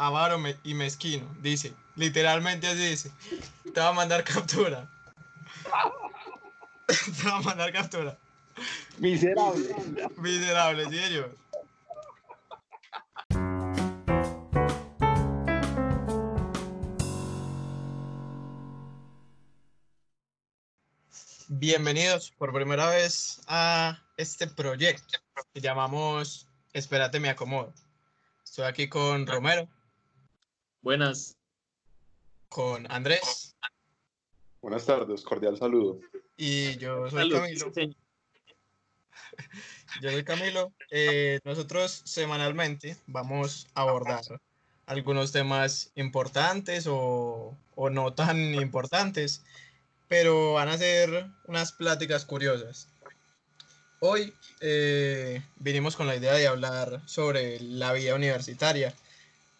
avaro y mezquino. Dice, literalmente así dice. Te va a mandar captura. Te va a mandar captura. Miserable. Miserable, sí, ellos. Bienvenidos por primera vez a este proyecto que llamamos Espérate, me acomodo. Estoy aquí con Romero. Buenas. Con Andrés. Buenas tardes, cordial saludo. Y yo soy Camilo. Yo soy Camilo. Eh, nosotros semanalmente vamos a abordar algunos temas importantes o, o no tan importantes pero van a ser unas pláticas curiosas. Hoy eh, vinimos con la idea de hablar sobre la vida universitaria,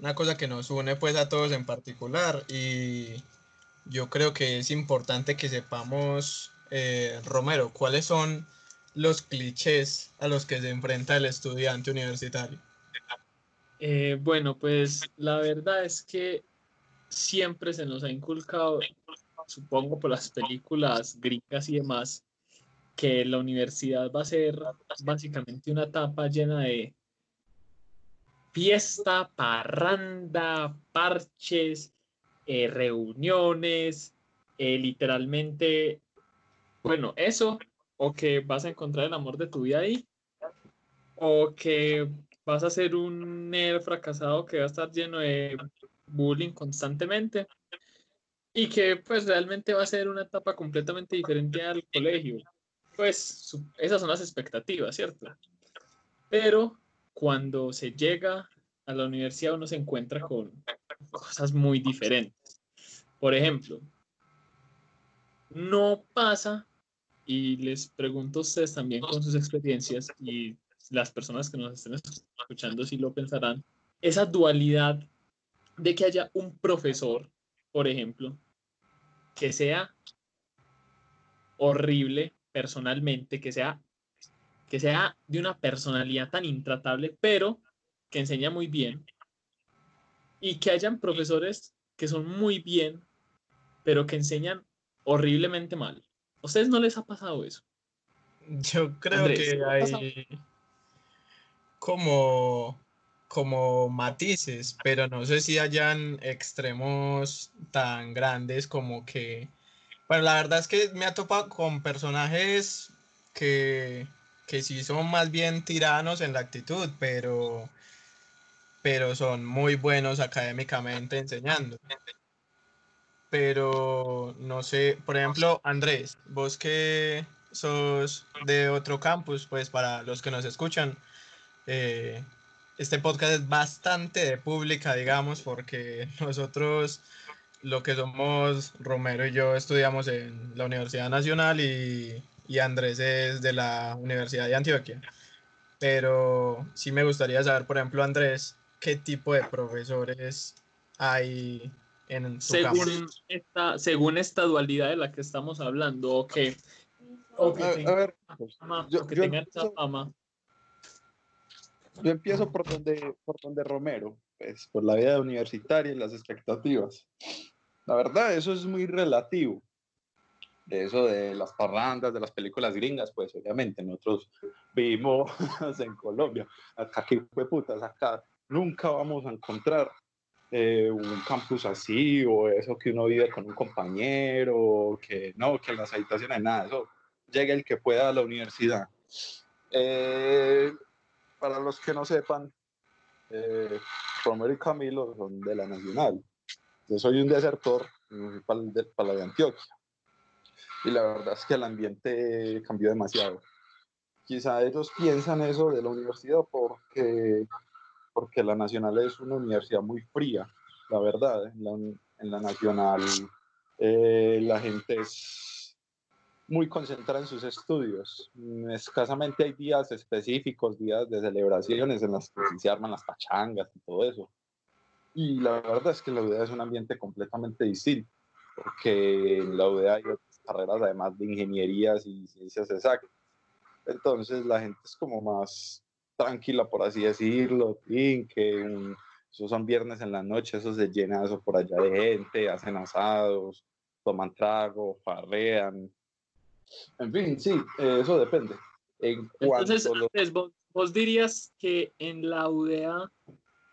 una cosa que nos une pues a todos en particular y yo creo que es importante que sepamos, eh, Romero, cuáles son los clichés a los que se enfrenta el estudiante universitario. Eh, bueno, pues la verdad es que siempre se nos ha inculcado supongo por las películas gringas y demás, que la universidad va a ser básicamente una etapa llena de fiesta, parranda, parches, eh, reuniones, eh, literalmente, bueno, eso, o que vas a encontrar el amor de tu vida ahí, o que vas a ser un nerd fracasado que va a estar lleno de bullying constantemente y que pues realmente va a ser una etapa completamente diferente al colegio. Pues esas son las expectativas, ¿cierto? Pero cuando se llega a la universidad uno se encuentra con cosas muy diferentes. Por ejemplo, no pasa, y les pregunto a ustedes también con sus experiencias y las personas que nos estén escuchando si lo pensarán, esa dualidad de que haya un profesor por ejemplo, que sea horrible personalmente, que sea, que sea de una personalidad tan intratable, pero que enseña muy bien, y que hayan profesores que son muy bien, pero que enseñan horriblemente mal. ¿A ustedes no les ha pasado eso? Yo creo que hay como como matices, pero no sé si hayan extremos tan grandes como que... Bueno, la verdad es que me ha topado con personajes que, que sí son más bien tiranos en la actitud, pero, pero son muy buenos académicamente enseñando. Pero no sé, por ejemplo, Andrés, vos que sos de otro campus, pues para los que nos escuchan, eh, este podcast es bastante de pública, digamos, porque nosotros, lo que somos, Romero y yo, estudiamos en la Universidad Nacional y, y Andrés es de la Universidad de Antioquia. Pero sí me gustaría saber, por ejemplo, Andrés, qué tipo de profesores hay en su según esta según esta dualidad de la que estamos hablando o que, a, ver, yo, tengan esa fama yo empiezo por donde, por donde Romero, pues por la vida universitaria y las expectativas. La verdad, eso es muy relativo. De eso de las parrandas, de las películas gringas, pues obviamente nosotros vivimos en Colombia. Acá que putas, acá nunca vamos a encontrar eh, un campus así o eso que uno vive con un compañero, que no, que en las habitaciones nada, eso llega el que pueda a la universidad. Eh, para los que no sepan, eh, Romero y Camilo son de la Nacional. Yo soy un desertor para de Antioquia. Y la verdad es que el ambiente cambió demasiado. Quizá ellos piensan eso de la universidad porque, porque la Nacional es una universidad muy fría, la verdad. En la, en la Nacional eh, la gente es muy concentrada en sus estudios. Escasamente hay días específicos, días de celebraciones en las que se arman las pachangas y todo eso. Y la verdad es que la UDA es un ambiente completamente distinto, porque en la UDA hay carreras además de ingenierías y ciencias exactas. Entonces la gente es como más tranquila, por así decirlo, que un, Esos son viernes en la noche, eso se llena eso por allá de gente, hacen asados, toman trago, farrean. En fin, sí, eh, eso depende. En Entonces, lo- Andrés, vos, vos dirías que en la UDA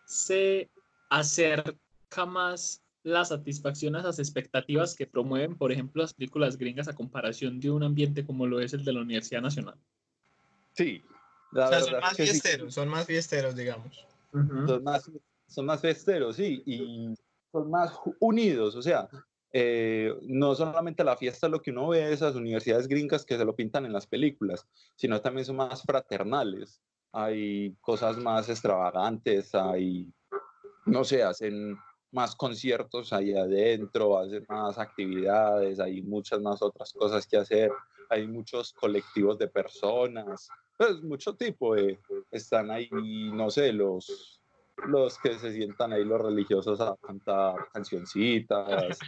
se acerca más la satisfacción a esas expectativas que promueven, por ejemplo, las películas gringas a comparación de un ambiente como lo es el de la Universidad Nacional. sí, la O sea, verdad son más sí. fiesteros, son más fiesteros, digamos. son más, son más festeros, sí, y son más unidos, o sea, eh, no solamente la fiesta es lo que uno ve de esas universidades gringas que se lo pintan en las películas, sino también son más fraternales, hay cosas más extravagantes, hay, no sé, hacen más conciertos ahí adentro, hacen más actividades, hay muchas más otras cosas que hacer, hay muchos colectivos de personas, pues mucho tipo de, están ahí, no sé, los, los que se sientan ahí los religiosos a cantar cancioncitas.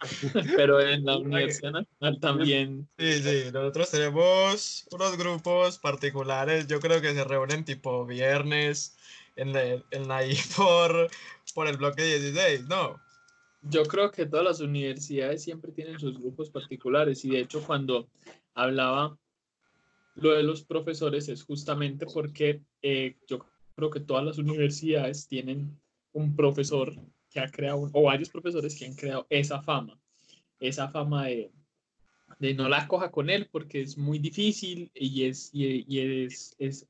Pero en la Universidad Nacional también Sí, sí, nosotros tenemos unos grupos particulares, yo creo que se reúnen tipo viernes en la, en la ahí por, por el bloque 16, ¿no? Yo creo que todas las universidades siempre tienen sus grupos particulares y de hecho cuando hablaba lo de los profesores es justamente porque eh, yo creo que todas las universidades tienen un profesor que ha creado, o varios profesores que han creado esa fama, esa fama de, de no la coja con él porque es muy difícil y es, y, y es, es,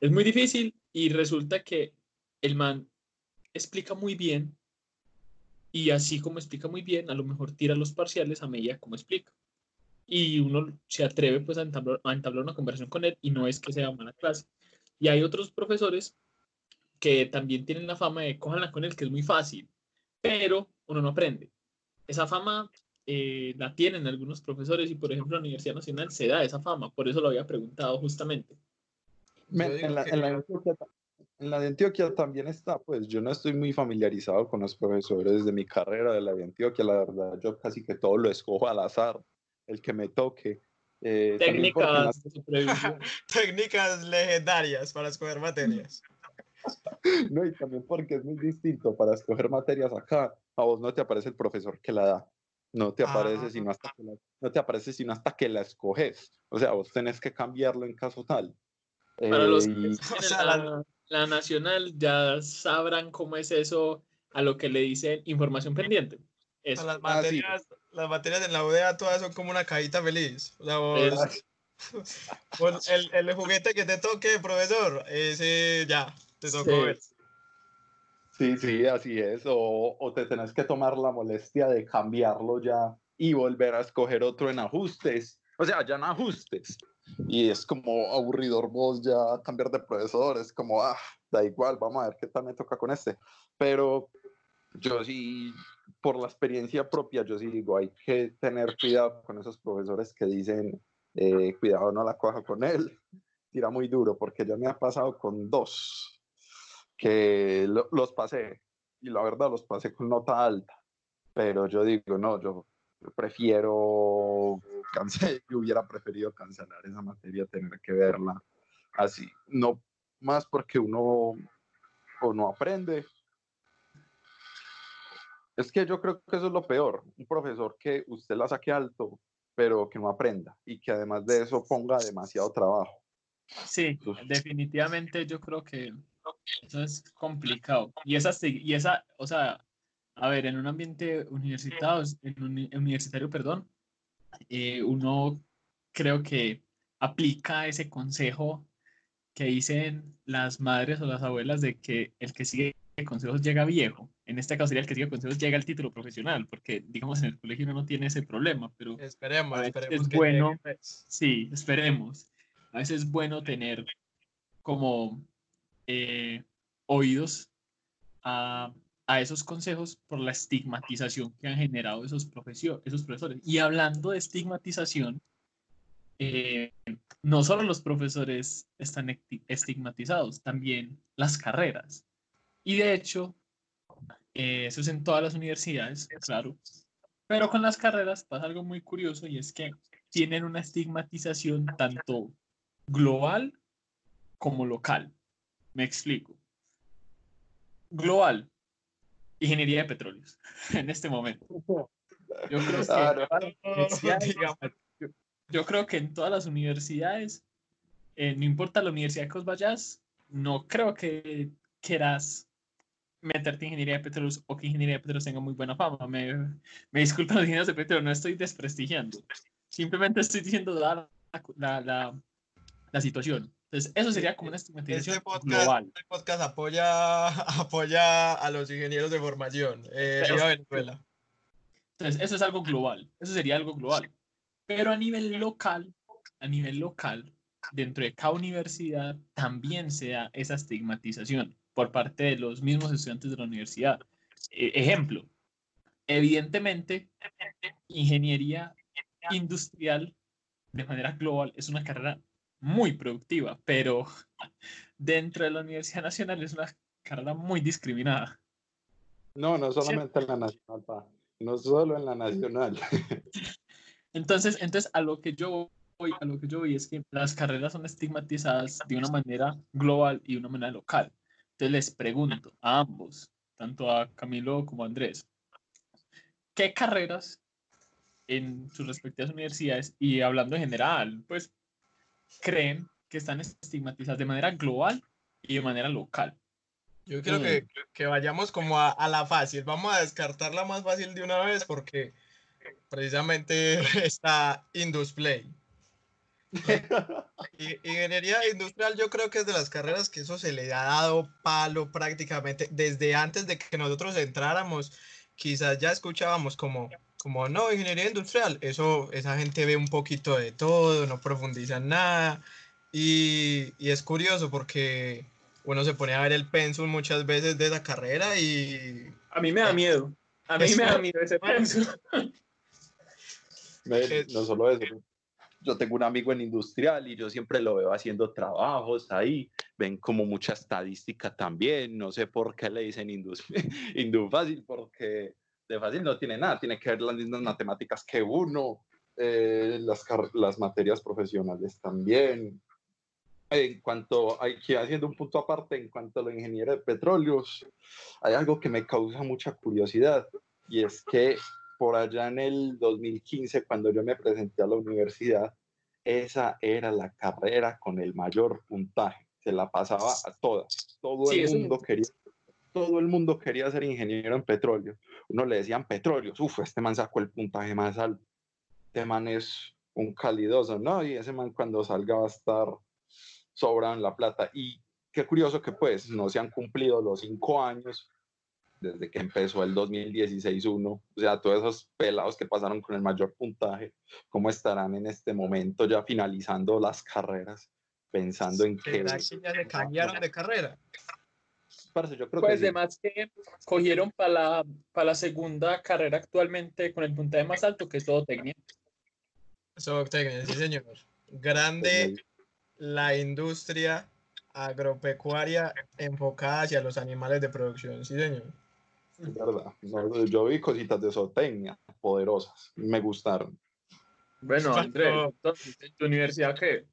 es muy difícil y resulta que el man explica muy bien y así como explica muy bien, a lo mejor tira los parciales a medida como explica. Y uno se atreve pues a entablar, a entablar una conversación con él y no es que sea mala clase. Y hay otros profesores que también tienen la fama de cójanla con él, que es muy fácil, pero uno no aprende. Esa fama eh, la tienen algunos profesores y por ejemplo la Universidad Nacional se da esa fama, por eso lo había preguntado justamente. En, la, en la de Antioquia, ta- en la de Antioquia también está, pues yo no estoy muy familiarizado con los profesores de mi carrera de la de Antioquia, la verdad, yo casi que todo lo escojo al azar, el que me toque. Eh, Técnicas. Técnicas legendarias para escoger materias. No, y también porque es muy distinto para escoger materias acá. A vos no te aparece el profesor que la da. No te aparece Ah. sino hasta que la, no te aparece sino hasta que la escoges. O sea, vos tenés que cambiarlo en caso tal. Para los Eh, que y- O sea, la, la- nacional ya sabrán cómo es eso a lo que le dicen información pendiente. Eso. Las Ah, sí. materias, las materias en la UDA todas son como una cajita feliz. O sea, vos, Es- vos- el, el juguete que te toque, profesor, ese ya, te tocó Sí. ver. Sí, sí, así es. O, o te tenés que tomar la molestia de cambiarlo ya y volver a escoger otro en ajustes. O sea, ya en ajustes. Y es como aburridor vos ya cambiar de profesor. Es como, ah, da igual, vamos a ver qué tal me toca con este. Pero yo sí, por la experiencia propia, yo sí digo, hay que tener cuidado con esos profesores que dicen, eh, cuidado, no la coja con él. Tira muy duro, porque ya me ha pasado con dos que lo- los pasé y la verdad los pasé con nota alta, pero yo digo, no, yo prefiero, cancel, yo hubiera preferido cancelar esa materia, tener que verla así, no más porque uno o no aprende. Es que yo creo que eso es lo peor, un profesor que usted la saque alto, pero que no aprenda y que además de eso ponga demasiado trabajo. Sí, definitivamente yo creo que eso es complicado. Y esa, y esa, o sea, a ver, en un ambiente universitario, en uni- universitario, perdón, eh, uno creo que aplica ese consejo que dicen las madres o las abuelas de que el que sigue consejos llega viejo. En este caso sería el que sigue consejos llega al título profesional, porque digamos en el colegio uno no tiene ese problema, pero Esperemos, esperemos es que bueno. llegue. Sí, esperemos. A veces es bueno tener como eh, oídos a, a esos consejos por la estigmatización que han generado esos, profesio- esos profesores. Y hablando de estigmatización, eh, no solo los profesores están esti- estigmatizados, también las carreras. Y de hecho, eh, eso es en todas las universidades, claro. Pero con las carreras pasa algo muy curioso y es que tienen una estigmatización tanto global como local. Me explico. global, ingeniería de petróleos en este momento. Yo creo que, las universidades- digamos. yo, yo creo que en todas las universidades, eh, no importa la universidad que os vayas, no creo que quieras meterte en ingeniería de petróleos o que ingeniería de petróleos tenga muy buena fama. Me, me disculpan los ingenieros de petróleo, no estoy desprestigiando. Simplemente estoy diciendo la, la, la, la situación. Entonces, eso sería como una estigmatización Este podcast, global. este podcast apoya, apoya a los ingenieros de formación. Eh, Pero- viva Venezuela. Entonces, eso es algo global, eso sería algo global. Pero a nivel local, a nivel local, dentro de cada universidad también se da esa estigmatización por parte de los mismos estudiantes de la universidad. E- ejemplo, evidentemente, ingeniería industrial de manera global es una carrera muy productiva, pero dentro de la Universidad Nacional es una carrera muy discriminada. No, no solamente en la nacional, pa. No solo en la nacional. Entonces, entonces a lo que yo voy, a lo que yo voy es que las carreras son estigmatizadas de una manera global y de una manera local. Entonces les pregunto a ambos, tanto a Camilo como a Andrés, ¿qué carreras en sus respectivas universidades y hablando en general, pues creen que están estigmatizadas de manera global y de manera local? Yo quiero Mm. que, que vayamos como a, a la fácil. Vamos a descartar la más fácil de una vez porque precisamente está Indusplay. Y- Ingeniería industrial yo creo que es de las carreras que eso se le ha dado palo prácticamente desde antes de que nosotros entráramos. Quizás ya escuchábamos como, como no, ingeniería industrial. Eso, esa gente ve un poquito de todo, no profundiza en nada. Y, y es curioso porque uno se pone a ver el pensum muchas veces de esa carrera y A mí me da miedo. A mí me da miedo ese pensum. No solo eso. Yo tengo un amigo en industrial y yo siempre lo veo haciendo trabajos ahí. Ven como mucha estadística también. No sé por qué le dicen indus, indu fácil, porque de fácil no tiene nada. Tiene que ver las mismas matemáticas que uno, eh, las, las materias profesionales también. En cuanto, aquí haciendo un punto aparte, en cuanto a la ingeniería de petróleos, hay algo que me causa mucha curiosidad y es que por allá en el 2015, cuando yo me presenté a la universidad, esa era la carrera con el mayor puntaje. Se la pasaba a todas. Todo Sí, el mundo quería. Todo el mundo quería ser ingeniero en petróleo. Uno le decían petróleos. Uf, este man sacó el puntaje más alto. Este man es un calidoso, ¿no? Y ese man cuando salga va a estar sobrado en la plata. Y qué curioso que pues no se han cumplido los cinco años desde que empezó el 2016-1, o sea, todos esos pelados que pasaron con el mayor puntaje, ¿cómo estarán en este momento ya finalizando las carreras, pensando en que... ¿será que ya se cambiaron de carrera? Parce, yo creo Pues que sí. además que cogieron para la, para la segunda carrera actualmente con el puntaje más alto, que es todo técnico. Zootecnia, sí señor. Grande la industria agropecuaria enfocada hacia los animales de producción, sí señor. Es verdad. Yo vi cositas de zootecnia poderosas, me gustaron. Bueno. Andrés, entonces, ¿en tu universidad qué?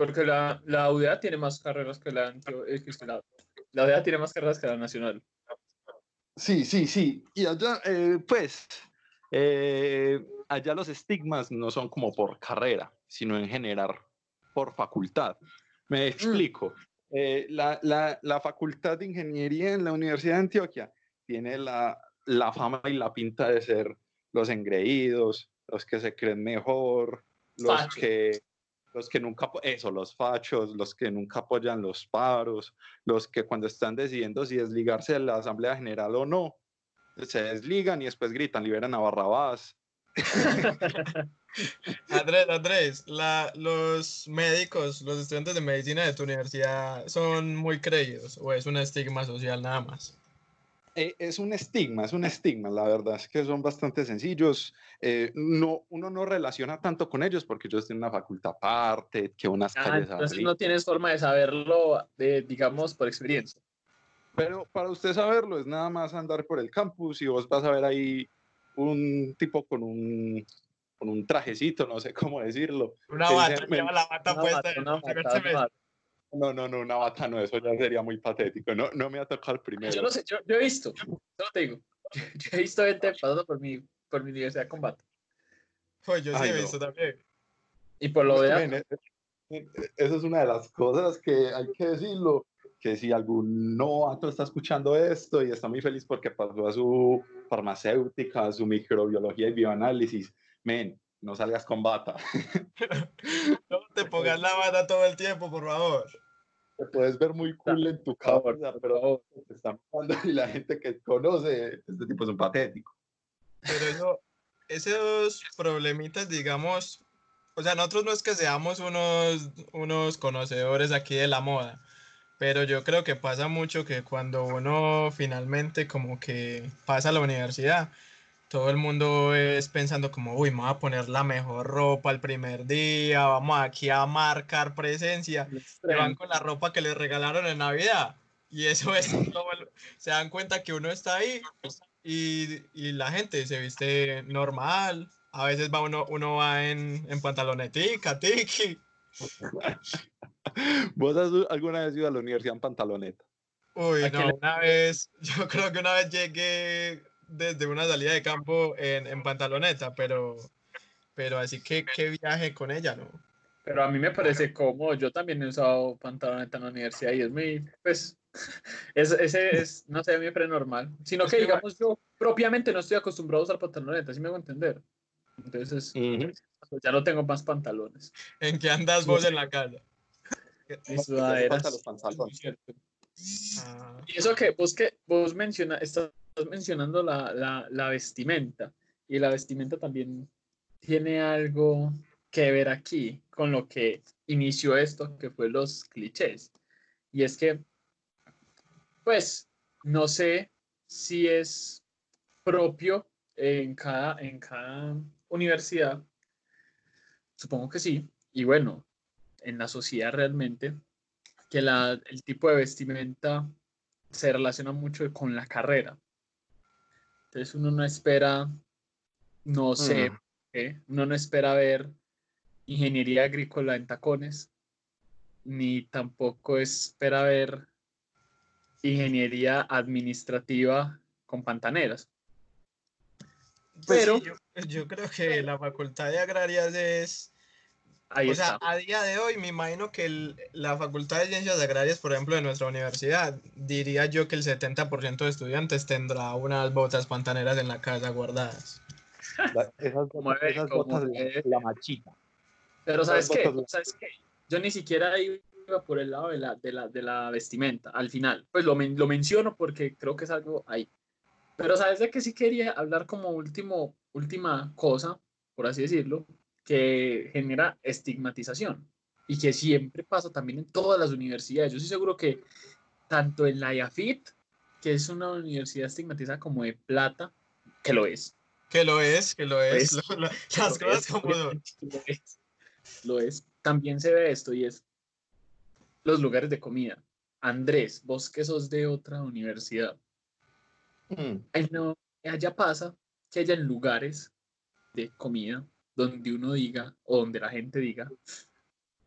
Porque la, la UDA tiene más carreras que la, eh, que la, la UDA tiene más carreras que la nacional. Sí, sí, sí. Y allá, eh, pues, eh, allá los estigmas no son como por carrera, sino en general por facultad. Me explico. Eh, la, la- la facultad de ingeniería en la Universidad de Antioquia tiene la, la fama y la pinta de ser los engreídos, los que se creen mejor, los que los que nunca, eso, los fachos, los que nunca apoyan los paros, los que cuando están decidiendo si desligarse de la Asamblea General o no, se desligan y después gritan, liberan a Barrabás. Andrés, Andrés, la, los médicos, los estudiantes de medicina de tu universidad son muy creídos o es un estigma social nada más. Eh, es un estigma, es un estigma, la verdad es que son bastante sencillos. eh, no, uno no relaciona tanto con ellos porque ellos tienen una facultad aparte, que unas Ah, calles entonces no tienes forma de saberlo, de, digamos, por experiencia. Pero para usted saberlo es nada más andar por el campus y vos vas a ver ahí un tipo con un, con un trajecito, no sé cómo decirlo. Una bata, lleva la bata Una puesta una bata. No, no, no, una bata no, eso ya sería muy patético. No, no me ha tocado el primero. Yo no sé, yo, yo he visto, no te digo, yo, yo he visto gente pasando por mi, por mi universidad con bata. Pues yo sí Ay, he no. visto también. Y por lo de Ven, eh, eh, Eso es una de las cosas que hay que decirlo, que si algún novato está escuchando esto y está muy feliz porque pasó a su farmacéutica, a su microbiología y bioanálisis, men, no salgas con bata. No te pongas la bata todo el tiempo, por favor. Te puedes ver muy cool en tu por pero te están mirando y la gente que conoce, este tipo es un patético. Pero eso, esos problemitas, digamos, o sea, nosotros no es que seamos unos, unos conocedores aquí de la moda, pero yo creo que pasa mucho que cuando uno finalmente como que pasa a la universidad, todo el mundo es pensando como, uy, me voy a poner la mejor ropa el primer día, vamos aquí a marcar presencia, y van con la ropa que les regalaron en Navidad. Y eso es todo el- se dan cuenta que uno está ahí y, y la gente se viste normal. A veces va uno, uno va en, en pantalonetica, tiki. ¿Vos has alguna vez ido a la universidad en pantaloneta? Uy, ¿A qué no, le- una vez, yo creo que una vez llegué desde una salida de campo en, en pantaloneta, pero, pero así que qué viaje con ella, ¿no? Pero a mí me parece cómodo. Yo también he usado pantaloneta en la universidad y es muy, pues, es, ese es, no sé, a mí me parece normal. Sino Es que, que, digamos, yo propiamente no estoy acostumbrado a usar pantaloneta, ¿sí me hago entender? Entonces, pues, ya no tengo más pantalones. ¿En qué andas vos en la casa? Y sudaderas. los pantalones. Ah, Y eso que vos que vos menciona, estás mencionando la, la, la vestimenta y la vestimenta también tiene algo que ver aquí con lo que inició esto, que fue los clichés. Y es que, pues, no sé si es propio en cada, en cada universidad. Supongo que sí. Y bueno, en la sociedad realmente, que la, el tipo de vestimenta se relaciona mucho con la carrera. Entonces uno no espera, no sé, Mm. ¿qué? uno no espera ver ingeniería agrícola en tacones, ni tampoco espera ver ingeniería administrativa con pantaneras. pues sí, Pero yo, yo creo que la facultad de agrarias es, ahí o sea, está. a día de hoy me imagino que el- la facultad de ciencias agrarias, por ejemplo, de nuestra universidad, diría yo que el 70% de estudiantes tendrá unas botas pantaneras en la casa guardadas. La- esas Como esas como botas la, debe. la machita. Pero ¿sabes qué? ¿Sabes qué? Yo ni siquiera iba por el lado de la, de la, de la vestimenta al final. Pues lo, men- lo menciono porque creo que es algo ahí. Pero ¿sabes de qué sí quería hablar como último, última cosa, por así decirlo, que genera estigmatización y que siempre pasa también en todas las universidades. Yo estoy seguro que tanto en la IAFIT, que es una universidad estigmatizada como de plata, que lo es, Que lo es, que lo es, Pues, lo- lo- lo las cosas es, como Lo es. Lo es. También se ve esto y es los lugares de comida. Andrés, vos que sos de otra universidad, Mm. ay, no, allá pasa que hayan lugares de comida donde uno diga o donde la gente diga,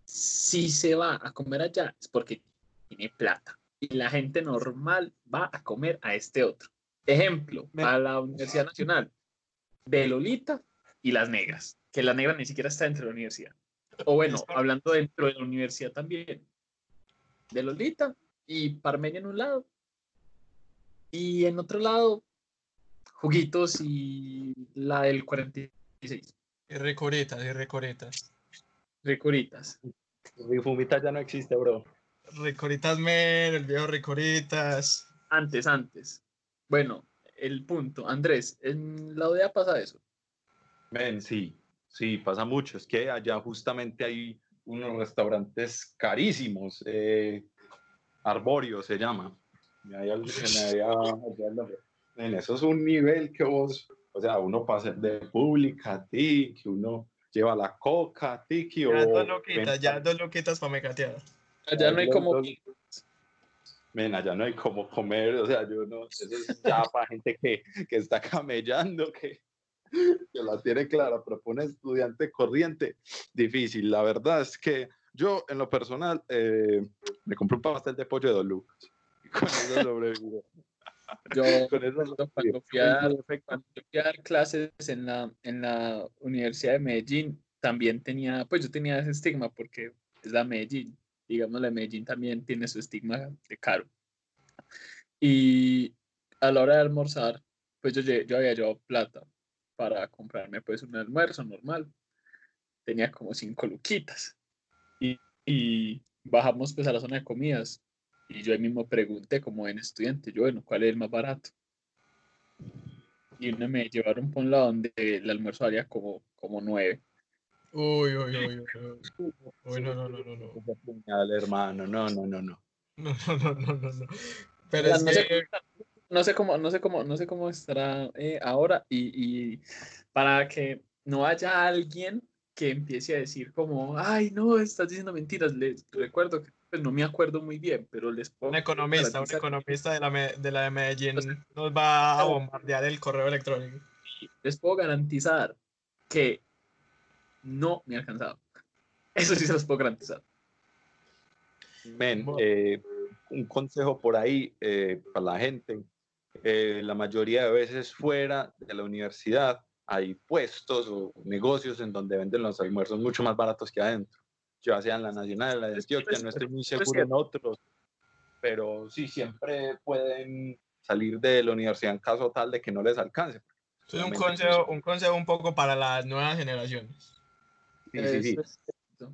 si se va a comer allá es porque tiene plata y la gente normal va a comer a este otro. Ejemplo, a la Universidad Nacional, de Lolita y las negras, que la negra ni siquiera está dentro de la universidad. O bueno, hablando dentro de la universidad también, de Lolita y Parmeña en un lado, y en otro lado, juguitos y la del 46, Y ricuritas. ricuritas. Mi fumita ya no existe, bro. Ricuritas men, el viejo ricuritas. Antes, antes. Bueno, el punto, Andrés, en la ODEA pasa eso. Men, sí, sí, pasa mucho. Es que allá justamente hay unos restaurantes carísimos. Eh, Arborio se llama. Me había- había eso es un nivel que vos, o sea, uno pasa de pública a ti, que uno lleva la coca, tiki o... Ya dos loquitas, ya dos loquitas para mecatear. Allá no hay como... los- Men, allá no hay como comer, o sea, yo no, eso es ya para gente que, que está camellando, que, que la tiene clara, pero para un estudiante corriente, difícil. La verdad es que Yo, en lo personal, eh, me compré un pastel de pollo de dos lucas. Y con eso sobrevivo. Yo, Con eso cuando, cuando fui a dar, cuando fui a dar clases en la, en la Universidad de Medellín, también tenía, pues yo tenía ese estigma porque es la Medellín. Digamos, la Medellín también tiene su estigma de caro. Y a la hora de almorzar, pues yo, yo había llevado plata para comprarme pues un almuerzo normal. Tenía como cinco luquitas. Y, y bajamos pues a la zona de comidas. Y yo ahí mismo pregunté como en estudiante, yo, bueno, ¿cuál es el más barato? Y uno me llevaron por un lado donde el almuerzo valía como, como nueve. Uy, uy, uy, uy, uy. Uy, no, no, no, no, no. Hermano, no, no, no, no. No, no, no, no, no, no. Pero es no, sé, que, no sé cómo, no sé cómo, no sé cómo estará eh, ahora y, y para que no haya alguien que empiece a decir como, ay, no, estás diciendo mentiras. Les recuerdo que pues, no me acuerdo muy bien, pero les puedo un economista, un economista de la, de la de Medellín nos va a bombardear el correo electrónico. les puedo garantizar que no me ha alcanzado. Eso sí se los puedo garantizar. Men, eh, un consejo por ahí eh, para la gente. eh, la mayoría de veces fuera de la universidad hay puestos o negocios en donde venden los almuerzos mucho más baratos que adentro. Ya sea en la Nacional, la de Antioquia, no estoy muy seguro en otros, pero sí, siempre pueden salir de la universidad en caso tal de que no les alcance. Eso es un consejo, un consejo un poco para las nuevas generaciones. Sí, sí, sí.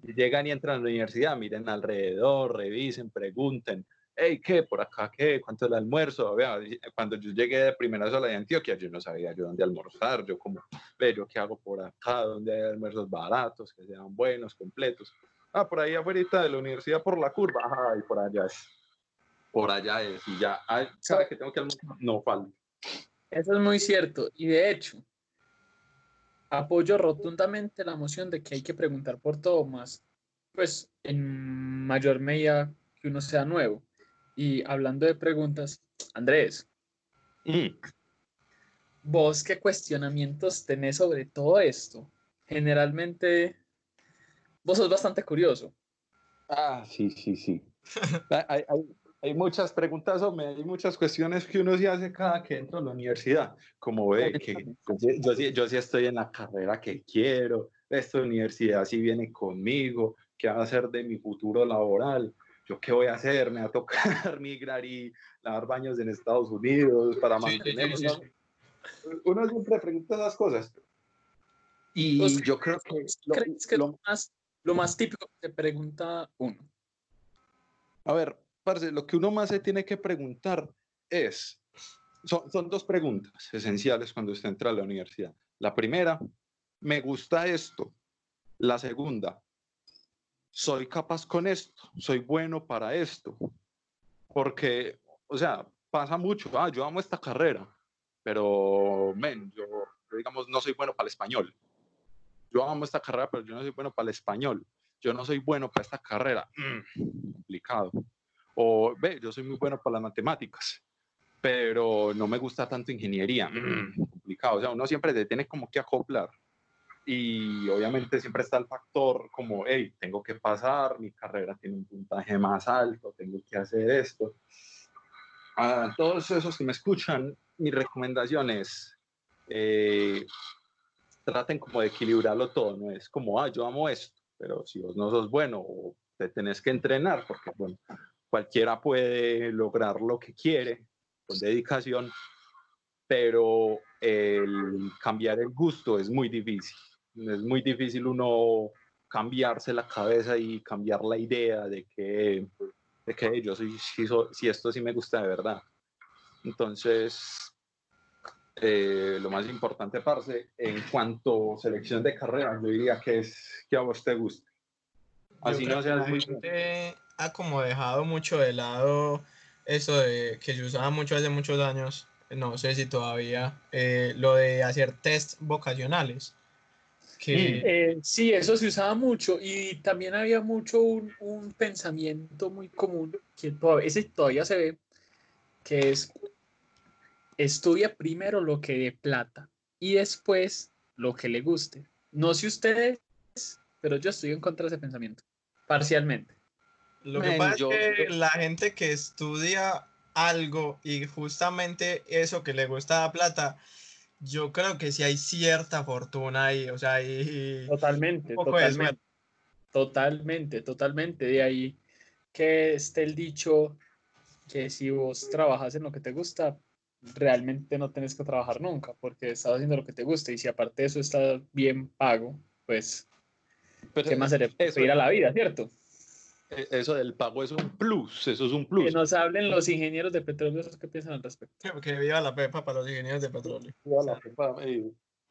Si llegan y entran a la universidad, miren alrededor, revisen, pregunten, hey, ¿qué? ¿Por acá qué? ¿Cuánto es el almuerzo? Vea, cuando yo llegué de primera sola de Antioquia, yo no sabía yo dónde almorzar, yo como, ve, yo qué hago por acá, dónde hay almuerzos baratos, que sean buenos, completos. Ah, por ahí afuera de la universidad, por la curva, ajá, y por allá es. Por allá es, y ya, ay, cada que tengo que almorzar, no falta. Eso es muy cierto. Y de hecho, apoyo rotundamente la moción de que hay que preguntar por todo más, pues en mayor medida que uno sea nuevo. Y hablando de preguntas, Andrés, Mm. ¿vos qué cuestionamientos tenés sobre todo esto? Generalmente, vos sos bastante curioso. Ah, sí, sí, sí. hay, hay- hay- muchas preguntas, hombre, hay muchas cuestiones que uno se hace cada que entra a la universidad. Como ve, que yo, sí- yo, sí- yo sí estoy en la carrera que quiero, esta universidad sí viene conmigo, qué va a hacer de mi futuro laboral, yo qué voy a hacer, me va a tocar migrar y lavar baños en Estados Unidos para Sí, sí, mantener. sí, ¿no? sí. Uno siempre pregunta esas cosas. Y ¿Vos yo creo que lo- ¿Crees que lo más, lo más típico que pregunta uno? A ver, parce, lo que uno más se tiene que preguntar es, son, son dos preguntas esenciales cuando usted entra a la universidad. La primera, ¿me gusta esto? La segunda, ¿soy capaz con esto? ¿Soy bueno para esto? Porque, o sea, pasa mucho, ah, yo amo esta carrera, pero, men, yo, digamos, no soy bueno para el español. Yo amo esta carrera, pero yo no soy bueno para el español. Yo no soy bueno para esta carrera. Mm, complicado. O, ve, yo soy muy bueno para las matemáticas, pero no me gusta tanto ingeniería. Mm, complicado. O sea, uno siempre se tiene como que acoplar. Y obviamente siempre está el factor como, hey, tengo que pasar, mi carrera tiene un puntaje más alto, tengo que hacer esto. A todos esos que me escuchan, mi recomendación es, eh, traten como de equilibrarlo todo, no es como, ah, yo amo esto, pero si vos no sos bueno, o te tenés que entrenar, porque bueno, cualquiera puede lograr lo que quiere con dedicación, pero el cambiar el gusto es muy difícil. Es muy difícil uno cambiarse la cabeza y cambiar la idea de que, de que yo soy, si, si esto sí me gusta de verdad. Entonces, eh, lo más importante, parce, en cuanto a selección de carrera, yo diría que es que a vos te guste. Así Yo no seas muy... gente ha como dejado mucho de lado eso de que se usaba mucho hace muchos años, no sé si todavía, eh, lo de hacer test vocacionales. Que, Eh, sí, eso se usaba mucho y también había mucho un, un pensamiento muy común que todavía, ese todavía se ve, que es estudia primero lo que dé plata y después lo que le guste. No sé ustedes, pero yo estoy en contra de ese pensamiento. parcialmente. Lo que Men, pasa yo- es que la gente que estudia algo y justamente eso que le gusta la plata, yo creo que sí hay cierta fortuna ahí, o sea, hay Totalmente, totalmente. Totalmente, totalmente. De ahí que esté el dicho que si vos trabajas en lo que te gusta, realmente no tenés que trabajar nunca, porque estás haciendo lo que te gusta y si aparte de eso está bien pago, pues, Pero ¿qué más se le pedir a la vida, cierto? eh, eso del pago es un plus, eso es un Que plus. nos hablen los ingenieros de petróleo, ¿qué piensan al respecto? Que- Que viva la pepa para los ingenieros de petróleo.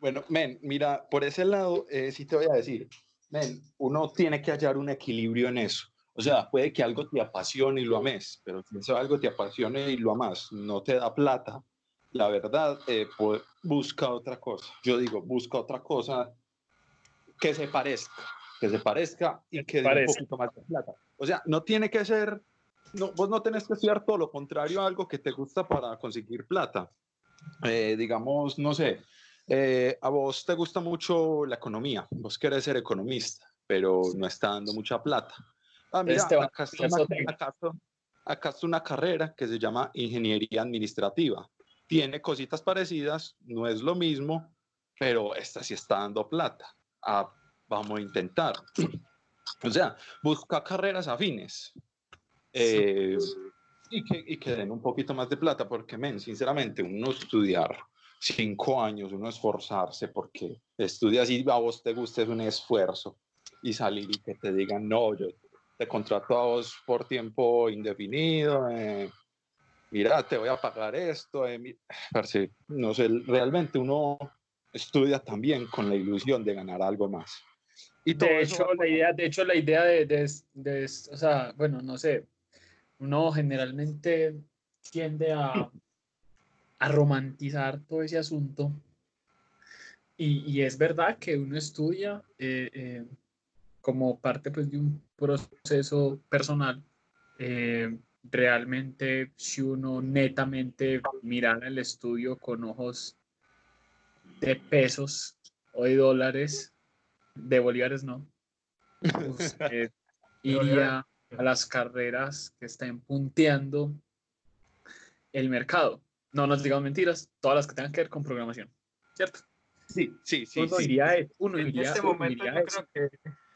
Bueno, men, mira, por ese lado, eh, sí te voy a decir, men, uno tiene que hallar un equilibrio en eso. O sea, puede que algo te apasione y lo ames, pero si eso algo te apasione y lo amas, no te da plata, la verdad, eh, pues, busca otra cosa. Yo digo, busca otra cosa que se parezca, que se parezca y que dé un poquito más de plata. O sea, no tiene que ser, no, vos no tenés que estudiar todo lo contrario a algo que te gusta para conseguir plata. Eh, digamos, no sé, eh, a vos te gusta mucho la economía, vos querés ser economista, pero no está dando mucha plata. Ah, mira, acá, está una, acá acá está una carrera que se llama ingeniería administrativa. Tiene cositas parecidas, no es lo mismo, pero esta sí está dando plata. Ah, vamos a intentar. O sea, busca carreras afines. Eh, y, que, y que den un poquito más de plata, porque, men, sinceramente, uno estudiar cinco años, uno esforzarse, porque estudias y a vos te gusta es un esfuerzo, y salir y que te digan, no, yo te contrato a vos por tiempo indefinido, eh, mira, te voy a pagar esto, eh, mi- parce, no sé, realmente uno estudia también con la ilusión de ganar algo más. Y todo De eso hecho, va la idea, de hecho, la idea de, de, de- o sea, bueno, no sé, uno generalmente tiende a, a romantizar todo ese asunto. Y, y es verdad que uno estudia eh, eh, como parte pues, de un proceso personal. Eh, realmente, si uno netamente mirara el estudio con ojos de pesos o de dólares, de bolívares no, usted iría a las carreras que están punteando el mercado. No nos digamos mentiras, todas las que tengan que ver con programación, ¿cierto? Sí, sí, sí. uno sí. iría a eso, uno En iría, este uno momento iría yo creo que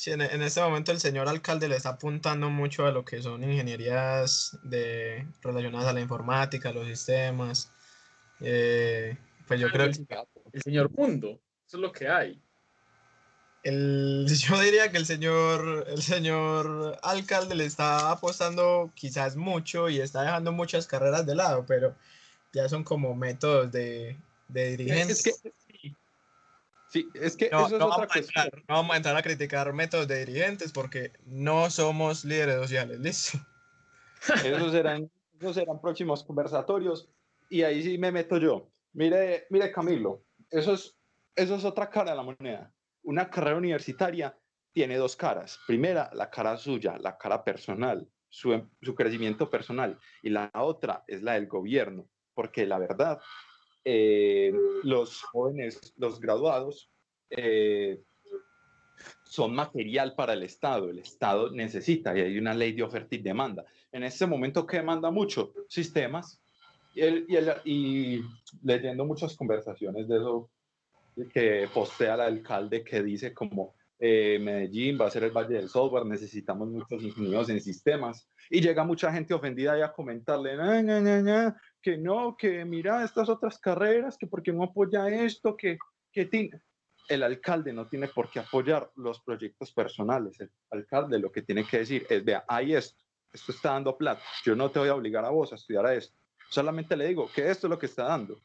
sí, en, en este momento el señor alcalde le está apuntando mucho a lo que son ingenierías de, relacionadas a la informática, a los sistemas. Eh, pues yo creo el, que el señor mundo, eso es lo que hay. el, yo diría que el señor, el señor alcalde le está apostando quizás mucho y está dejando muchas carreras de lado, pero ya son como métodos de, de dirigencia. Es que, sí, es que No, eso es no otra vamos a cuestión. entrar, no vamos a entrar a criticar métodos de dirigentes porque no somos líderes sociales, listo. Esos serán, esos serán próximos conversatorios y ahí sí me meto yo. Mire, mire Camilo, eso es, eso es otra cara de la moneda. Una carrera universitaria tiene dos caras. Primera, la cara suya, la cara personal, su, su crecimiento personal. Y la otra es la del gobierno, porque la verdad, eh, los jóvenes, los graduados, eh, son material para el Estado. El Estado necesita y hay una ley de oferta y demanda. En este momento, ¿qué demanda mucho? Sistemas. Y, el- y, el- y leyendo muchas conversaciones de eso que postea el alcalde que dice como eh, Medellín va a ser el Valle del Software, necesitamos muchos ingenieros en sistemas. Y llega mucha gente ofendida ahí a comentarle, "Na, na, na, na, que no, que mira estas otras carreras, que porque no apoya esto, que, que tiene el alcalde no tiene por qué apoyar los proyectos personales. El alcalde lo que tiene que decir es, vea, hay esto, esto está dando plata, yo no te voy a obligar a vos a estudiar a esto, solamente le digo que esto es lo que está dando.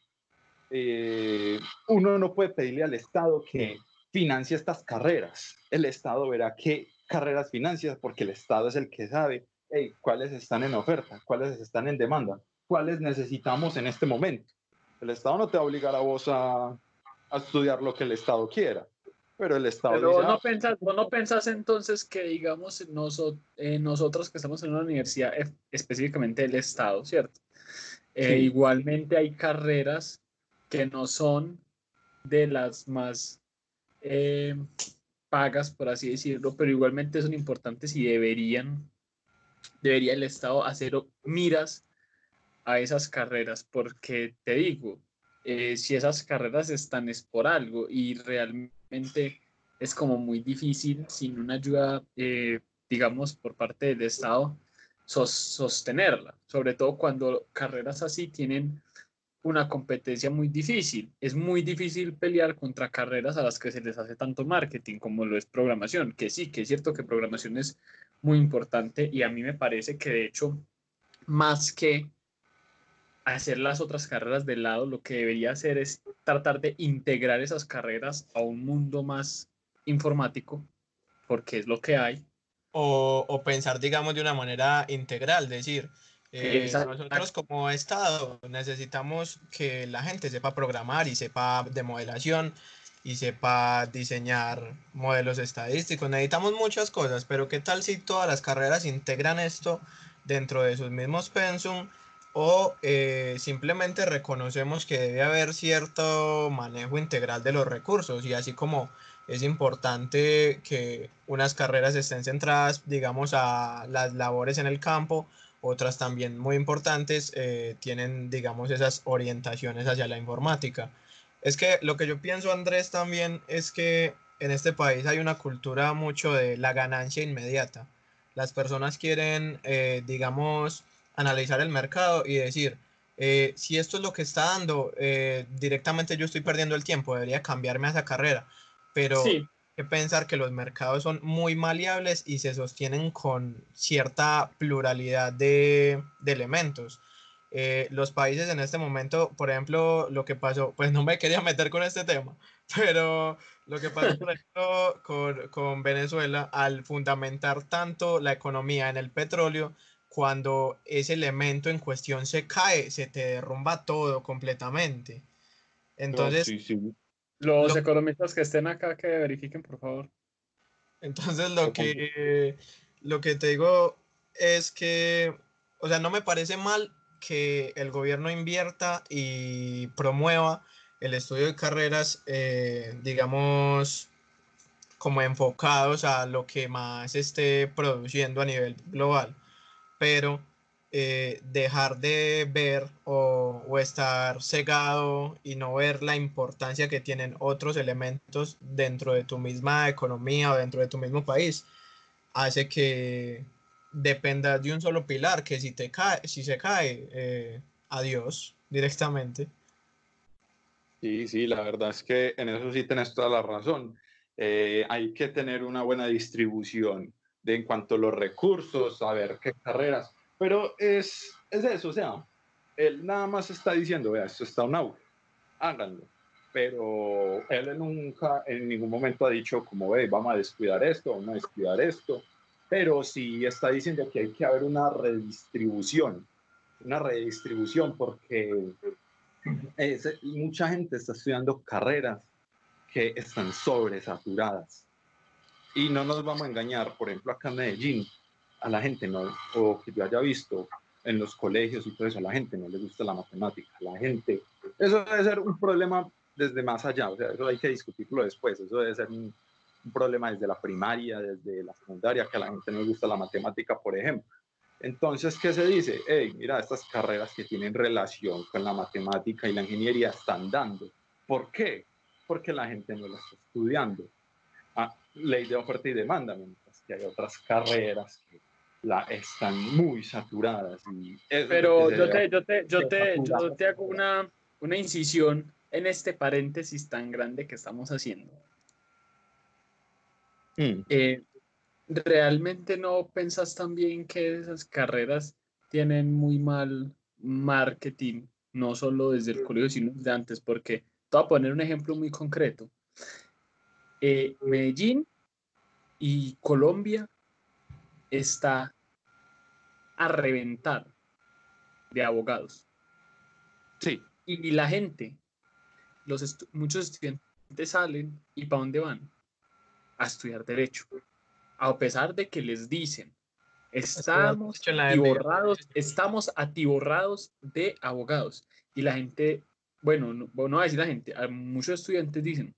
Eh, uno no puede pedirle al Estado que financie estas carreras. El Estado verá qué carreras financia porque el Estado es el que sabe hey, cuáles están en oferta, cuáles están en demanda, cuáles necesitamos en este momento. El Estado no te va a obligar a vos a, a estudiar lo que el Estado quiera. Pero el Estado Pero dice, no "Ah, pensás, vos no pensás entonces que, digamos, noso- eh, nosotros que estamos en una universidad, específicamente el Estado, ¿cierto? Eh, Sí. Igualmente hay carreras que no son de las más, eh, pagas, por así decirlo, pero igualmente son importantes y deberían, debería el Estado hacer miras a esas carreras, porque te digo, eh, si esas carreras están es por algo y realmente es como muy difícil sin una ayuda, eh, digamos, por parte del Estado, sostenerla, sobre todo cuando carreras así tienen una competencia muy difícil. Es muy difícil pelear contra carreras a las que se les hace tanto marketing como lo es programación, que sí, que es cierto que programación es muy importante y a mí me parece que de hecho, más que hacer las otras carreras de lado, lo que debería hacer es tratar de integrar esas carreras a un mundo más informático, porque es lo que hay. O, o pensar, digamos, de una manera integral, decir, eh, nosotros como Estado necesitamos que la gente sepa programar y sepa de modelación y sepa diseñar modelos estadísticos. Necesitamos muchas cosas, pero ¿qué tal si todas las carreras integran esto dentro de sus mismos pensum o eh, simplemente reconocemos que debe haber cierto manejo integral de los recursos y así como es importante que unas carreras estén centradas, digamos, a las labores en el campo, otras también muy importantes eh, tienen, digamos, esas orientaciones hacia la informática. Es que lo que yo pienso, Andrés, también es que en este país hay una cultura mucho de la ganancia inmediata. Las personas quieren, eh, digamos, analizar el mercado y decir, eh, si esto es lo que está dando, directamente yo estoy perdiendo el tiempo, debería cambiarme a esa carrera. Pero sí que pensar que los mercados son muy maleables y se sostienen con cierta pluralidad de, elementos. Eh, los países en este momento, por ejemplo, lo que pasó, pues no me quería meter con este tema, pero lo que pasó, por ejemplo, con, con Venezuela, al fundamentar tanto la economía en el petróleo, cuando ese elemento en cuestión se cae, se te derrumba todo completamente. Entonces, los economistas que estén acá que verifiquen, por favor. Entonces lo que, lo que te digo es que, o sea, no me parece mal que el gobierno invierta y promueva el estudio de carreras, eh, digamos, como enfocados a lo que más esté produciendo a nivel global. Pero eh, dejar de ver o, estar cegado y no ver la importancia que tienen otros elementos dentro de tu misma economía o dentro de tu mismo país, hace que dependa de un solo pilar, que si, te cae, si se cae, eh, adiós directamente. Sí, sí, la verdad es que en eso sí tienes toda la razón. Eh, hay que tener una buena distribución de en cuanto a los recursos, saber qué carreras pero es, es eso, o sea, él nada más está diciendo, vea, esto está un auge, háganlo. Pero él nunca, en ningún momento ha dicho como, ve, vamos a descuidar esto, vamos a descuidar esto. Pero sí está diciendo que hay que haber una redistribución, una redistribución porque mucha gente está estudiando carreras que están sobresaturadas. Y no nos vamos a engañar, por ejemplo, acá en Medellín, a la gente no, o que yo haya visto en los colegios y todo eso, a la gente no le gusta la matemática, a la gente, eso debe ser un problema desde más allá, o sea, eso hay que discutirlo después, eso debe ser un, problema desde la primaria, desde la secundaria, que a la gente no le gusta la matemática, por ejemplo. Entonces, ¿qué se dice? Hey, mira, estas carreras que tienen relación con la matemática y la ingeniería están dando. ¿Por qué? Porque la gente no las está estudiando. Ah, ley de oferta y demanda, mientras que hay otras carreras que la, están muy saturadas. Y Pero yo te, yo, te, yo, te, yo te hago una, una incisión en este paréntesis tan grande que estamos haciendo. Mm. Eh, ¿Realmente no pensás también que esas carreras tienen muy mal marketing, no solo desde el colegio, sino desde antes? Porque te voy a poner un ejemplo muy concreto. Eh, Medellín y Colombia está a reventar de abogados. Sí. Y, la gente, los muchos estudiantes salen y ¿para dónde van? A estudiar derecho. A pesar de que les dicen, estamos atiborrados, estamos atiborrados de abogados. Y la gente, bueno, no, no a decir la gente, muchos estudiantes dicen,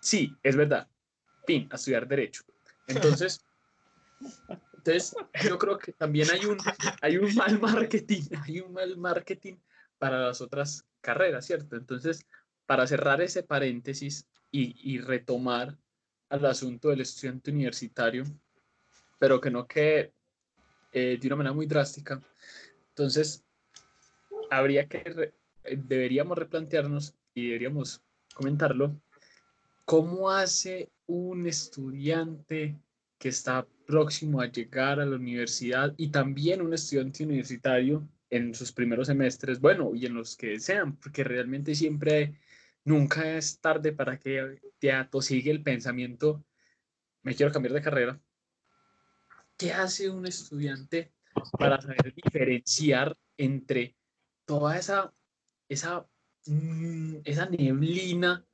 sí, es verdad, fin, a estudiar derecho. Entonces, entonces yo creo que también hay un, hay un mal marketing, hay un mal marketing para las otras carreras, ¿cierto? Entonces, para cerrar ese paréntesis y, y retomar al asunto del estudiante universitario, pero que no quede eh, de una manera muy drástica. Entonces, habría que, deberíamos replantearnos y deberíamos comentarlo, ¿cómo hace un estudiante que está próximo a llegar a la universidad y también un estudiante universitario en sus primeros semestres, bueno, y en los que sean, porque realmente siempre, nunca es tarde para que te atosigue el pensamiento, me quiero cambiar de carrera. ¿Qué hace un estudiante para saber diferenciar entre toda esa, esa, mm, esa neblina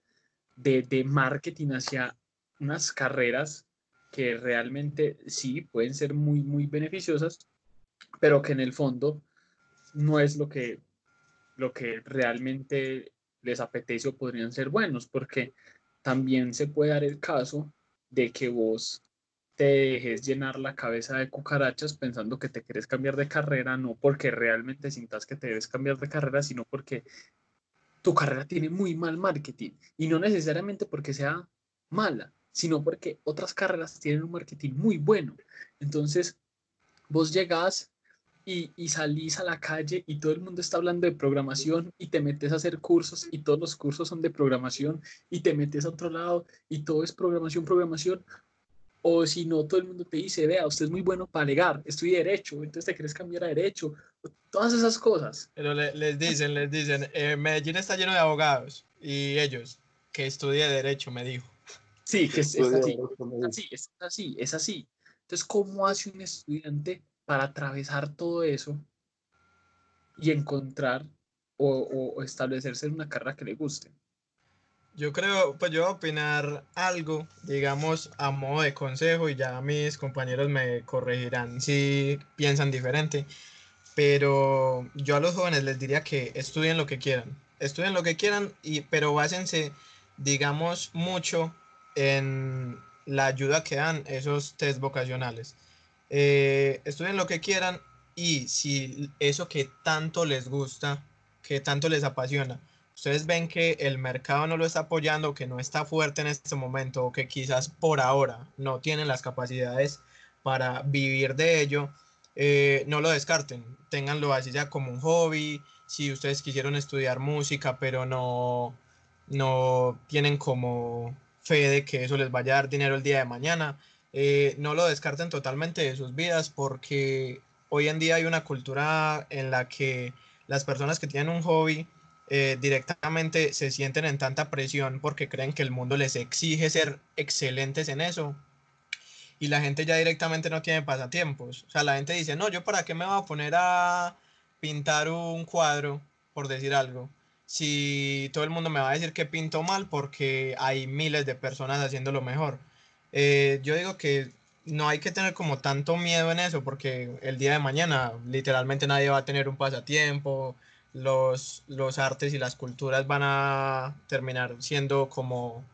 de, de marketing hacia unas carreras que realmente sí pueden ser muy, muy beneficiosas, pero que en el fondo no es lo que, lo que realmente les apetece o podrían ser buenos, porque también se puede dar el caso de que vos te dejes llenar la cabeza de cucarachas pensando que te quieres cambiar de carrera, no porque realmente sintas que te debes cambiar de carrera, sino porque tu carrera tiene muy mal marketing. Y no necesariamente porque sea mala, sino porque otras carreras tienen un marketing muy bueno. Entonces, vos llegás y, y, salís a la calle y todo el mundo está hablando de programación y te metes a hacer cursos y todos los cursos son de programación y te metes a otro lado y todo es programación, programación. O si no, todo el mundo te dice, vea, usted es muy bueno para alegar, estudia derecho, entonces te quieres cambiar a derecho. Todas esas cosas. Pero le, les dicen, les dicen, eh, Medellín está lleno de abogados y ellos, que estudie derecho, me dijo. Sí, que es, es así, es así, es así, es así. Entonces, ¿cómo hace un estudiante para atravesar todo eso y encontrar o, o, establecerse en una carrera que le guste? Yo creo, pues yo voy a opinar algo, digamos, a modo de consejo y ya mis compañeros me corregirán si piensan diferente, pero yo a los jóvenes les diría que estudien lo que quieran, estudien lo que quieran, y, pero básense, digamos, mucho en la ayuda que dan esos test vocacionales. Eh, estudien lo que quieran y si eso que tanto les gusta, que tanto les apasiona, ustedes ven que el mercado no lo está apoyando, que no está fuerte en este momento o que quizás por ahora no tienen las capacidades para vivir de ello, eh, no lo descarten, ténganlo así ya como un hobby, si ustedes quisieron estudiar música pero no, no tienen como fe de que eso les vaya a dar dinero el día de mañana. Eh, no lo descarten totalmente de sus vidas porque hoy en día hay una cultura en la que las personas que tienen un hobby eh, directamente se sienten en tanta presión porque creen que el mundo les exige ser excelentes en eso y la gente ya directamente no tiene pasatiempos. O sea, la gente dice, no, yo para qué me voy a poner a pintar un cuadro, por decir algo si todo el mundo me va a decir que pinto mal porque hay miles de personas haciéndolo mejor. Eh, yo digo que no hay que tener como tanto miedo en eso porque el día de mañana literalmente nadie va a tener un pasatiempo, los, los artes y las culturas van a terminar siendo como,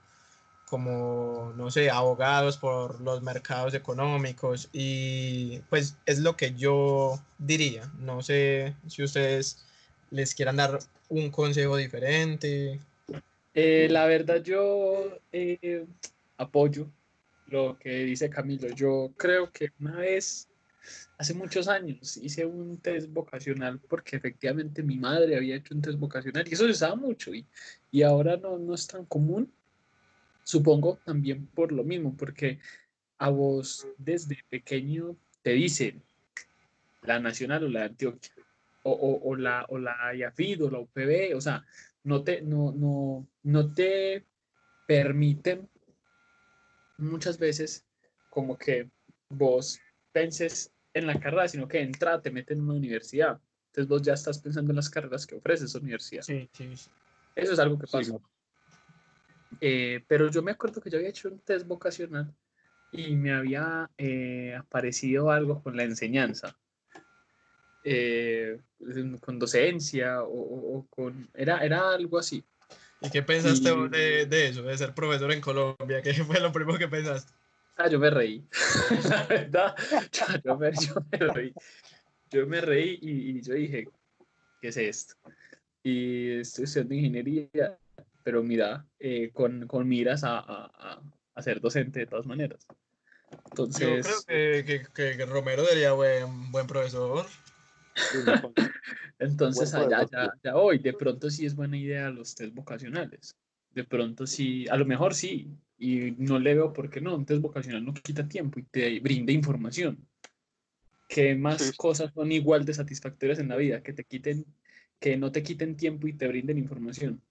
como, no sé, abogados por los mercados económicos y pues es lo que yo diría. No sé si ustedes les quieran dar un consejo diferente. Eh, la verdad yo eh, apoyo lo que dice Camilo. Yo creo que una vez, hace muchos años, hice un test vocacional porque efectivamente mi madre había hecho un test vocacional y eso se usaba mucho y, y ahora no, no es tan común. Supongo también por lo mismo, porque a vos desde pequeño te dicen la nacional o la de Antioquia o, o, la, o la IAFID o la UPB, o sea, no te, no, no, no te permiten muchas veces como que vos penses en la carrera, sino que entra, te meten en una universidad. Entonces vos ya estás pensando en las carreras que ofrece esa universidad. Sí, sí, Eso es algo que pasa. Eh, pero yo me acuerdo que yo había hecho un test vocacional y me había eh, aparecido algo con la enseñanza. Eh, con docencia o, con... Era, era algo así. ¿Y qué pensaste Y- de, de eso, de ser profesor en Colombia? ¿Qué fue lo primero que pensaste? Ah, yo me reí. La verdad, yo, yo me, yo me reí. Yo me reí y, y yo dije, ¿qué es esto? Y estoy estudiando ingeniería, pero mira, eh, con, con miras a, a, a- ser docente de todas maneras. Yo Entonces, creo que, que- que- que Romero sería buen, buen profesor. entonces allá ya, ya hoy, de pronto sí es buena idea los test vocacionales. De pronto sí, a lo mejor sí, y no le veo por qué no. Un test vocacional no quita tiempo y te brinda información. ¿Qué más Sí. cosas son igual de satisfactorias en la vida? Que te quiten, que no te quiten tiempo y te brinden información.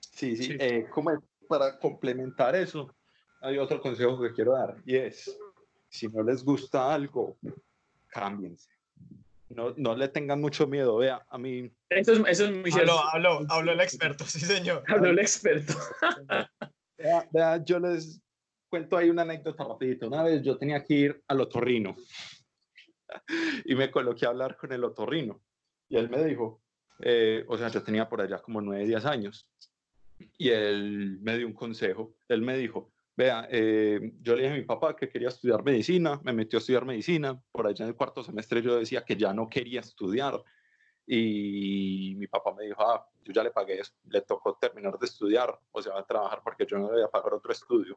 Sí, sí, Sí. eh, como para complementar eso, hay otro consejo que quiero dar y es, si no les gusta algo, cámbiense. No, no le tengan mucho miedo. Vea, a mí, Eso es, eso es muy cierto. Habló, habló, habló el experto, sí señor. Habló el experto. vea, vea, yo les cuento ahí una anécdota rapidito. Una vez yo tenía que ir al otorrino y me coloqué a hablar con el otorrino y él me dijo, eh, o sea, yo tenía por allá como 9, 10 años y él me dio un consejo. Él me dijo, vea, eh, yo le dije a mi papá que quería estudiar medicina, me metió a estudiar medicina, por allá en el cuarto semestre yo decía que ya no quería estudiar y mi papá me dijo, ah, yo ya le pagué le tocó terminar de estudiar, o sea, va a trabajar porque yo no le voy a pagar otro estudio.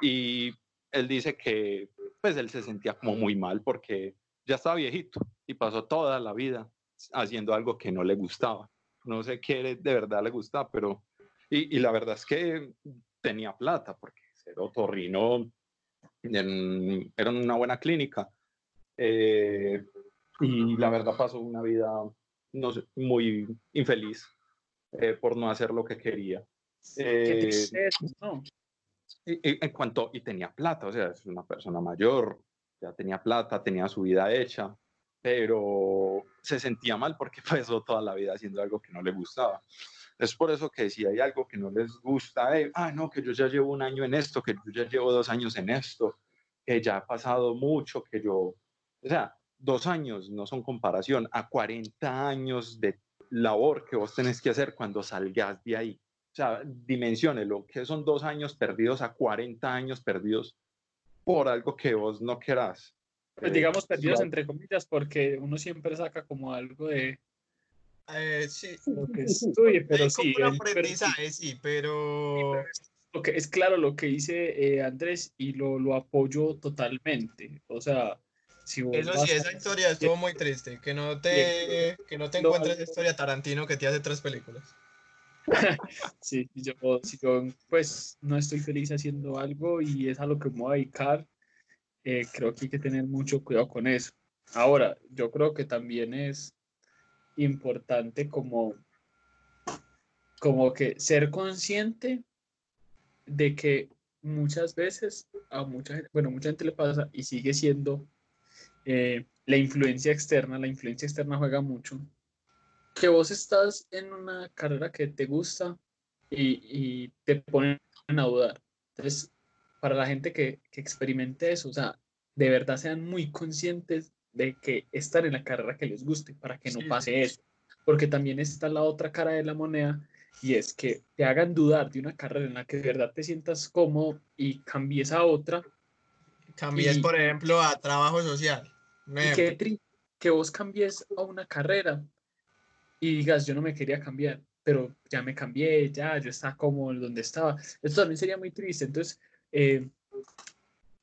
Y él dice que, pues él se sentía como muy mal porque ya estaba viejito y pasó toda la vida haciendo algo que no le gustaba. No sé qué de verdad le gustaba, pero... Y, y la verdad es que tenía plata porque ser otorrino en- era una buena clínica. Eh, y la verdad pasó una vida, no sé, muy infeliz eh, por no hacer lo que quería. Qué Eh, ¿no? y- y en cuanto, y tenía plata, o sea, es una persona mayor, ya tenía plata, tenía su vida hecha, pero se sentía mal porque pasó toda la vida haciendo algo que no le gustaba. Es por eso que si hay algo que no les gusta, eh, ah, no, que yo ya llevo un año en esto, que yo ya llevo dos años en esto, que ya ha pasado mucho, que yo, o sea, dos años no son comparación a 40 años de labor que vos tenés que hacer cuando salgas de ahí. O sea, dimensiónelo, que son dos años perdidos a 40 años perdidos por algo que vos no querás. Pues Eh, digamos perdidos sí, entre comillas, porque uno siempre saca como algo de Eh, sí, lo que pero hay sí, como un pero sí, aprendizaje, sí, pero... lo que es claro lo que dice eh, Andrés y lo, lo apoyo totalmente. O sea, si vos Eso sí, a- esa historia estuvo muy triste. Que no te, que no te encuentres esa historia Tarantino que te hace tres películas. Sí, yo, si yo pues no estoy feliz haciendo algo y es a lo que me voy a dedicar, eh, creo que hay que tener mucho cuidado con eso. Ahora, yo creo que también es importante como, como que ser consciente de que muchas veces a mucha gente, bueno, mucha gente le pasa y sigue siendo eh, la influencia externa, la influencia externa juega mucho, que vos estás en una carrera que te gusta y, y te ponen a dudar. Entonces, para la gente que, que experimente eso, o sea, de verdad sean muy conscientes de que están en la carrera que les guste para que no Sí, pase eso. Porque también está la otra cara de la moneda y es que te hagan dudar de una carrera en la que de verdad te sientas cómodo y cambies a otra Cambies, Y- por ejemplo, a trabajo social. Y tri- que vos cambies a una carrera y digas, yo no me quería cambiar, pero ya me cambié, ya, yo estaba como donde estaba. Esto también sería muy triste. Entonces, eh,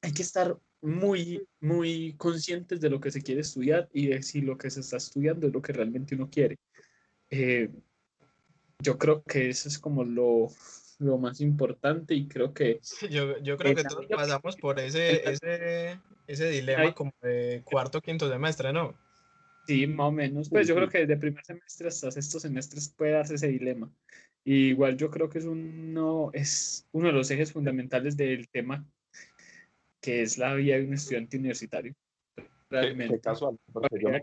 hay que estar muy, muy conscientes de lo que se quiere estudiar y de si lo que se está estudiando es lo que realmente uno quiere. Eh, yo creo que eso es como lo, lo más importante y creo que Yo, yo creo Eh, que todos también- pasamos por ese, ese, ese dilema como de cuarto quinto semestre, ¿no? Sí, más o menos. Pues yo creo que desde primer semestre hasta sexto semestres puede darse ese dilema. Y igual yo creo que es uno, es uno de los ejes fundamentales del tema que es la vida de un estudiante universitario. Qué, qué Realmente. casual, porque yo me.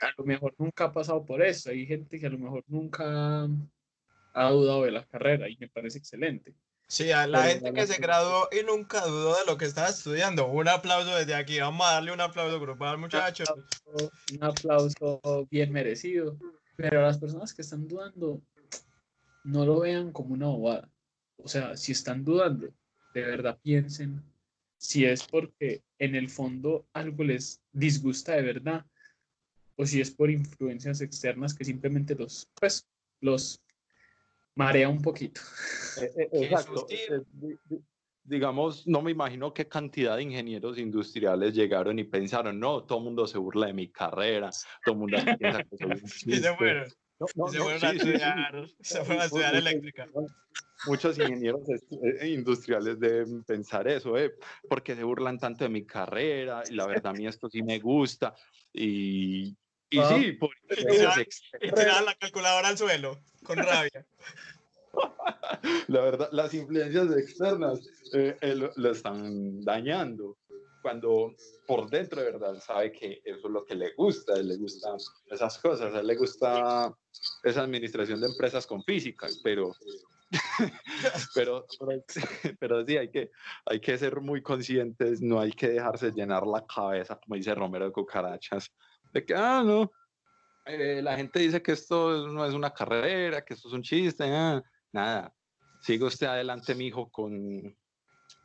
A lo mejor nunca ha pasado por eso. Hay gente que a lo mejor nunca ha dudado de la carrera y me parece excelente. Sí, a la Pero gente que la se graduó y nunca dudó de lo que estaba estudiando. Un aplauso desde aquí. Vamos a darle un aplauso grupal, muchachos. Un aplauso bien merecido. Pero las personas que están dudando, no lo vean como una bobada. O sea, si están dudando, de verdad piensen si es porque en el fondo algo les disgusta de verdad o si es por influencias externas que simplemente los, pues, los marea un poquito. Eh, eh, exacto. Eh, digamos, no me imagino qué cantidad de ingenieros industriales llegaron y pensaron, no, todo el mundo se burla de mi carrera, todo el mundo piensa que soy un y se fueron. se fueron a estudiar, se fueron a estudiar eléctrica. Muchos ingenieros industriales deben pensar eso, ¿eh? porque se burlan tanto de mi carrera, y la verdad a mí esto sí me gusta, y, y Ah. sí, por Y tiraban la calculadora al suelo, con rabia. la verdad, las influencias externas eh, eh, lo, lo están dañando. Cuando por dentro de verdad sabe que eso es lo que le gusta, le gustan esas cosas, a él le gusta esa administración de empresas con física, pero, pero, pero, pero sí, hay que, hay que ser muy conscientes, no hay que dejarse llenar la cabeza, como dice Romero de cucarachas, de que, ah, no, eh, la gente dice que esto no es una carrera, que esto es un chiste, ah, nada. Siga usted adelante, mijo, con,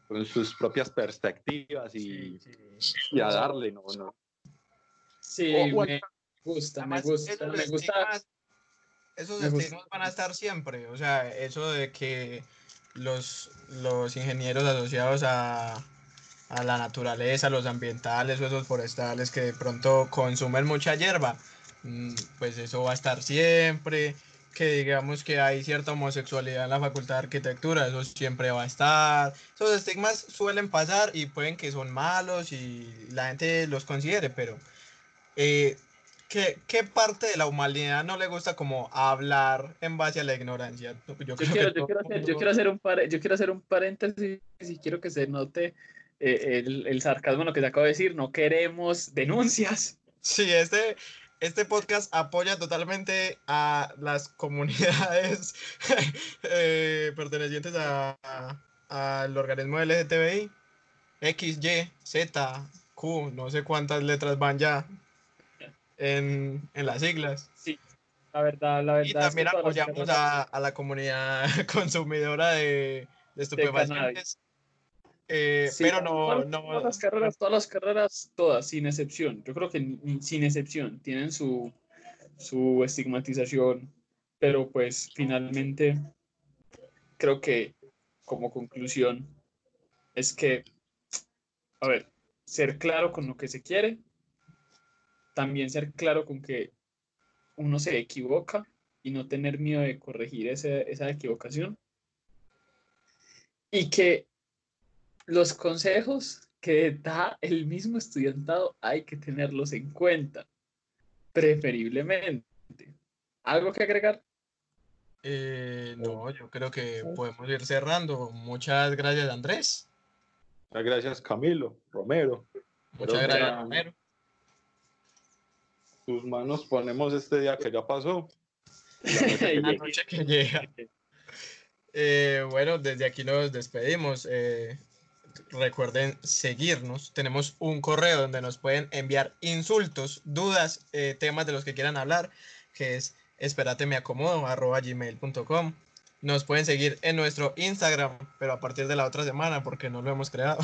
con sus propias perspectivas y, y a darle, no, no. Sí, O- o me gusta, Además, me gusta, esos me gusta. Esos me gusta. van a estar siempre. O sea, eso de que los, los ingenieros asociados a, a la naturaleza, los ambientales o esos forestales que de pronto consumen mucha hierba, mm, pues eso va a estar siempre. Que digamos que hay cierta homosexualidad en la facultad de arquitectura, eso siempre va a estar. Esos estigmas suelen pasar y pueden que son malos y la gente los considere, pero eh, ¿qué, qué parte de la humanidad no le gusta como hablar en base a la ignorancia? Yo, quiero hacer un par- yo quiero hacer un paréntesis y quiero que se note eh, el, el sarcasmo en lo que te acabo de decir. No queremos denuncias. Sí, este, este podcast apoya totalmente a las comunidades eh, pertenecientes a- a- al organismo LGTBI, X, Y, Z, Q, no sé cuántas letras van ya en, en las siglas. Sí, la verdad, la Y verdad. que también apoyamos a, a la comunidad consumidora de, de estupefacientes. Eh, Sí, pero no, Todas las carreras, todas las carreras, todas, sin excepción. Yo creo que sin excepción tienen su, su estigmatización, pero pues finalmente creo que como conclusión es que, a ver, ser claro con lo que se quiere, también ser claro con que uno se equivoca y no tener miedo de corregir ese- esa equivocación. Y que los consejos que da el mismo estudiantado hay que tenerlos en cuenta, preferiblemente. ¿Algo que agregar? eh, no, yo creo que podemos ir cerrando. Muchas gracias, Andrés. Muchas gracias, Camilo, Romero. Muchas Pero gracias, Romero. Tus manos ponemos este día que ya pasó. La noche que llega. Eh, bueno, desde aquí nos despedimos. Eh, recuerden seguirnos. Tenemos un correo donde nos pueden enviar insultos, dudas, eh, temas de los que quieran hablar, que es esperatemeacomodo, Nos pueden seguir en nuestro Instagram, pero a partir de la otra semana, porque no lo hemos creado.